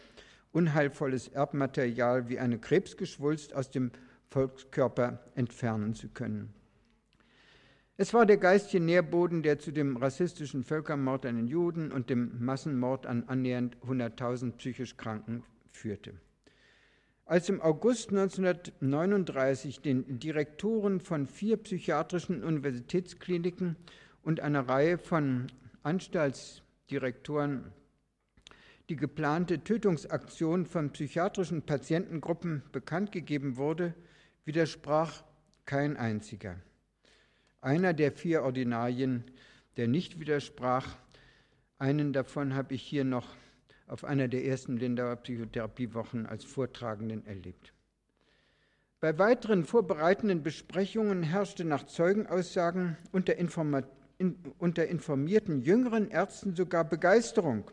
unheilvolles Erbmaterial wie eine Krebsgeschwulst aus dem Volkskörper entfernen zu können. Es war der geistige Nährboden, der zu dem rassistischen Völkermord an den Juden und dem Massenmord an annähernd 100.000 psychisch Kranken führte. Als im August 1939 den Direktoren von vier psychiatrischen Universitätskliniken und einer Reihe von Anstaltsdirektoren die geplante Tötungsaktion von psychiatrischen Patientengruppen bekannt gegeben wurde, widersprach kein einziger. Einer der vier Ordinarien, der nicht widersprach, einen davon habe ich hier noch auf einer der ersten Lindauer Psychotherapiewochen als Vortragenden erlebt. Bei weiteren vorbereitenden Besprechungen herrschte nach Zeugenaussagen unter, informierten jüngeren Ärzten sogar Begeisterung.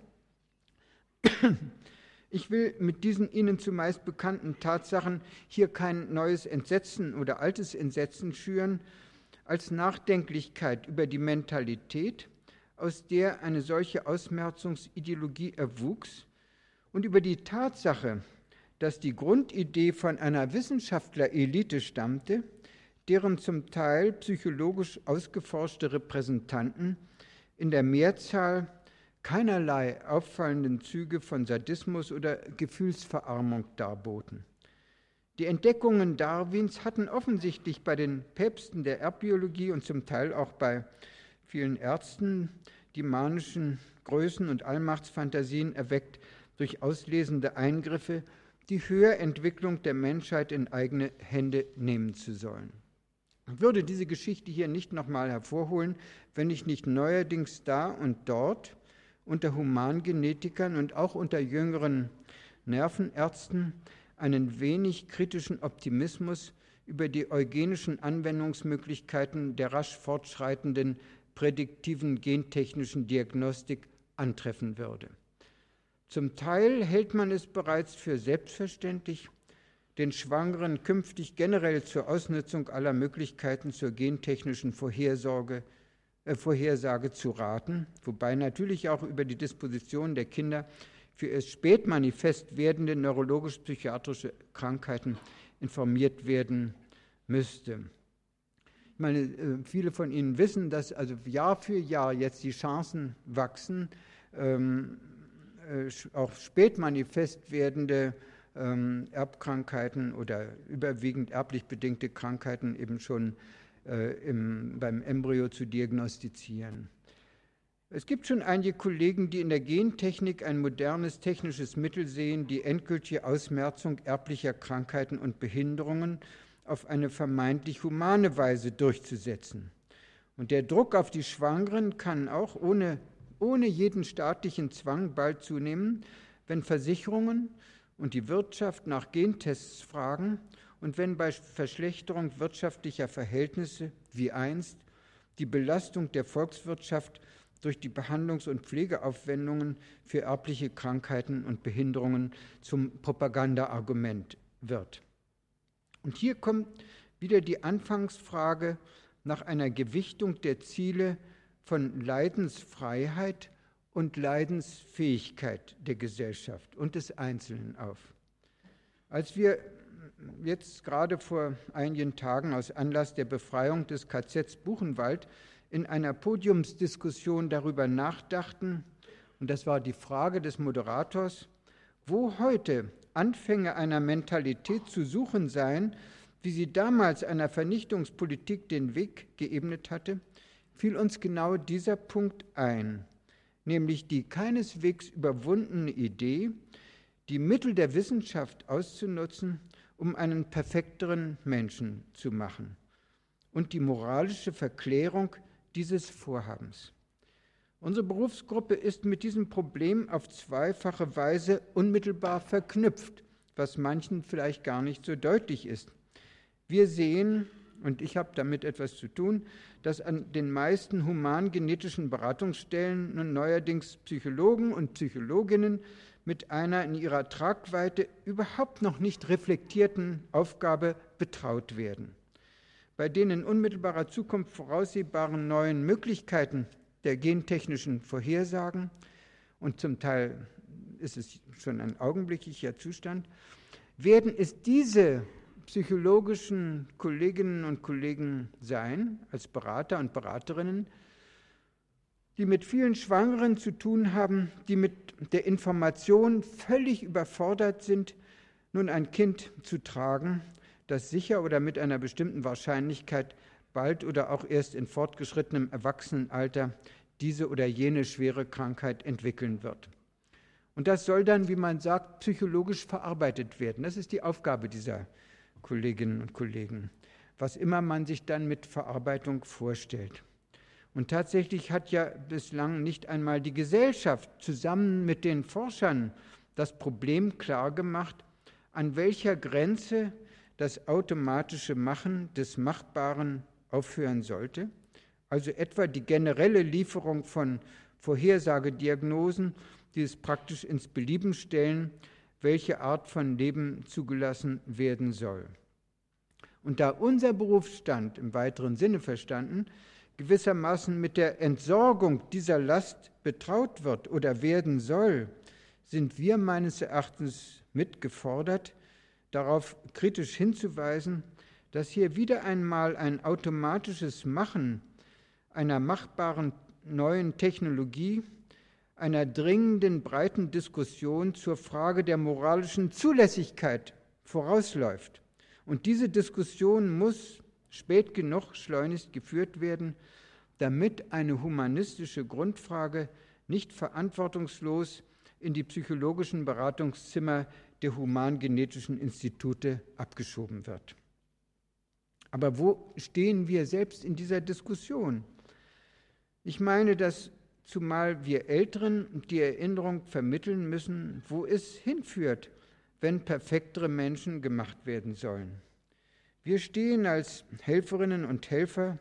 Ich will mit diesen Ihnen zumeist bekannten Tatsachen hier kein neues Entsetzen oder altes Entsetzen schüren, als Nachdenklichkeit über die Mentalität, aus der eine solche Ausmerzungsideologie erwuchs, und über die Tatsache, dass die Grundidee von einer Wissenschaftlerelite stammte, deren zum Teil psychologisch ausgeforschte Repräsentanten in der Mehrzahl keinerlei auffallenden Züge von Sadismus oder Gefühlsverarmung darboten. Die Entdeckungen Darwins hatten offensichtlich bei den Päpsten der Erbbiologie und zum Teil auch bei vielen Ärzten die manischen Größen und Allmachtsfantasien erweckt durch auslesende Eingriffe, die Höherentwicklung der Menschheit in eigene Hände nehmen zu sollen. Ich würde diese Geschichte hier nicht nochmal hervorholen, wenn ich nicht neuerdings da und dort unter Humangenetikern und auch unter jüngeren Nervenärzten einen wenig kritischen Optimismus über die eugenischen Anwendungsmöglichkeiten der rasch fortschreitenden prädiktiven gentechnischen Diagnostik antreffen würde. Zum Teil hält man es bereits für selbstverständlich, den Schwangeren künftig generell zur Ausnutzung aller Möglichkeiten zur gentechnischen Vorhersorge Vorhersage zu raten, wobei natürlich auch über die Disposition der Kinder für erst spät manifest werdende neurologisch-psychiatrische Krankheiten informiert werden müsste. Ich meine, äh, viele von Ihnen wissen, dass also Jahr für Jahr jetzt die Chancen wachsen, ähm, äh, auch spät manifest werdende ähm, Erbkrankheiten oder überwiegend erblich bedingte Krankheiten eben schon äh, im, beim Embryo zu diagnostizieren. Es gibt schon einige Kollegen, die in der Gentechnik ein modernes technisches Mittel sehen, die endgültige Ausmerzung erblicher Krankheiten und Behinderungen auf eine vermeintlich humane Weise durchzusetzen. Und der Druck auf die Schwangeren kann auch ohne, ohne jeden staatlichen Zwang bald zunehmen, wenn Versicherungen und die Wirtschaft nach Gentests fragen und wenn bei Verschlechterung wirtschaftlicher Verhältnisse wie einst die Belastung der Volkswirtschaft durch die Behandlungs- und Pflegeaufwendungen für erbliche Krankheiten und Behinderungen zum Propagandaargument wird. Und hier kommt wieder die Anfangsfrage nach einer Gewichtung der Ziele von Leidensfreiheit und Leidensfähigkeit der Gesellschaft und des Einzelnen auf. Als wir jetzt gerade vor einigen Tagen aus Anlass der Befreiung des KZs Buchenwald in einer Podiumsdiskussion darüber nachdachten, und das war die Frage des Moderators, wo heute Anfänge einer Mentalität zu suchen seien, wie sie damals einer Vernichtungspolitik den Weg geebnet hatte, fiel uns genau dieser Punkt ein, nämlich die keineswegs überwundene Idee, die Mittel der Wissenschaft auszunutzen, um einen perfekteren Menschen zu machen und die moralische Verklärung dieses Vorhabens. Unsere Berufsgruppe ist mit diesem Problem auf zweifache Weise unmittelbar verknüpft, was manchen vielleicht gar nicht so deutlich ist. Wir sehen, und ich habe damit etwas zu tun, dass an den meisten humangenetischen Beratungsstellen nun neuerdings Psychologen und Psychologinnen mit einer in ihrer Tragweite überhaupt noch nicht reflektierten Aufgabe betraut werden. Bei den in unmittelbarer Zukunft voraussehbaren neuen Möglichkeiten der gentechnischen Vorhersagen, und zum Teil ist es schon ein augenblicklicher Zustand, werden es diese psychologischen Kolleginnen und Kollegen sein, als Berater und Beraterinnen, die mit vielen Schwangeren zu tun haben, die mit der Information völlig überfordert sind, nun ein Kind zu tragen, das sicher oder mit einer bestimmten Wahrscheinlichkeit bald oder auch erst in fortgeschrittenem Erwachsenenalter diese oder jene schwere Krankheit entwickeln wird. Und das soll dann, wie man sagt, psychologisch verarbeitet werden. Das ist die Aufgabe dieser Kolleginnen und Kollegen, was immer man sich dann mit Verarbeitung vorstellt. Und tatsächlich hat ja bislang nicht einmal die Gesellschaft zusammen mit den Forschern das Problem klargemacht, an welcher Grenze das automatische Machen des Machbaren aufhören sollte, also etwa die generelle Lieferung von Vorhersagediagnosen, die es praktisch ins Belieben stellen, welche Art von Leben zugelassen werden soll. Und da unser Berufsstand im weiteren Sinne verstanden gewissermaßen mit der Entsorgung dieser Last betraut wird oder werden soll, sind wir meines Erachtens mitgefordert, darauf kritisch hinzuweisen, dass hier wieder einmal ein automatisches Machen einer machbaren neuen Technologie, einer dringenden breiten Diskussion zur Frage der moralischen Zulässigkeit vorausläuft. Und diese Diskussion muss spät genug schleunigst geführt werden, damit eine humanistische Grundfrage nicht verantwortungslos in die psychologischen Beratungszimmer der humangenetischen Institute abgeschoben wird. Aber wo stehen wir selbst in dieser Diskussion? Ich meine, dass zumal wir Älteren die Erinnerung vermitteln müssen, wo es hinführt, wenn perfektere Menschen gemacht werden sollen. Wir stehen als Helferinnen und Helfer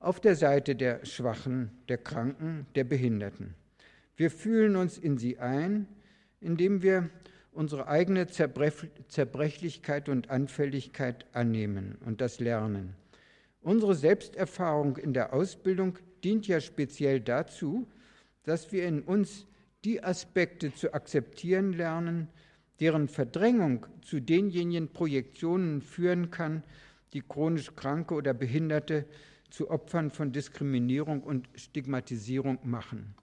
auf der Seite der Schwachen, der Kranken, der Behinderten. Wir fühlen uns in sie ein, indem wir unsere eigene Zerbrechlichkeit und Anfälligkeit annehmen und das lernen. Unsere Selbsterfahrung in der Ausbildung dient ja speziell dazu, dass wir in uns die Aspekte zu akzeptieren lernen, deren Verdrängung zu denjenigen Projektionen führen kann, die chronisch Kranke oder Behinderte zu Opfern von Diskriminierung und Stigmatisierung machen.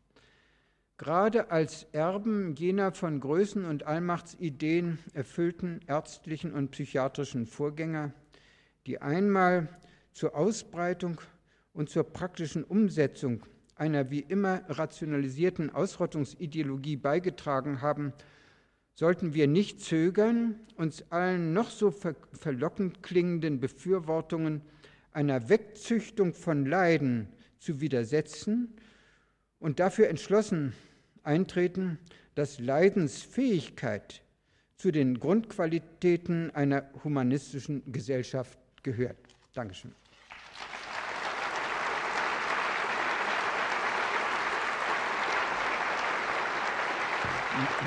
Gerade als Erben jener von Größen und Allmachtsideen erfüllten ärztlichen und psychiatrischen Vorgänger, die einmal zur Ausbreitung und zur praktischen Umsetzung einer wie immer rationalisierten Ausrottungsideologie beigetragen haben, sollten wir nicht zögern, uns allen noch so verlockend klingenden Befürwortungen einer Wegzüchtung von Leiden zu widersetzen und dafür entschlossen eintreten, dass Leidensfähigkeit zu den Grundqualitäten einer humanistischen Gesellschaft gehört. Dankeschön. Applaus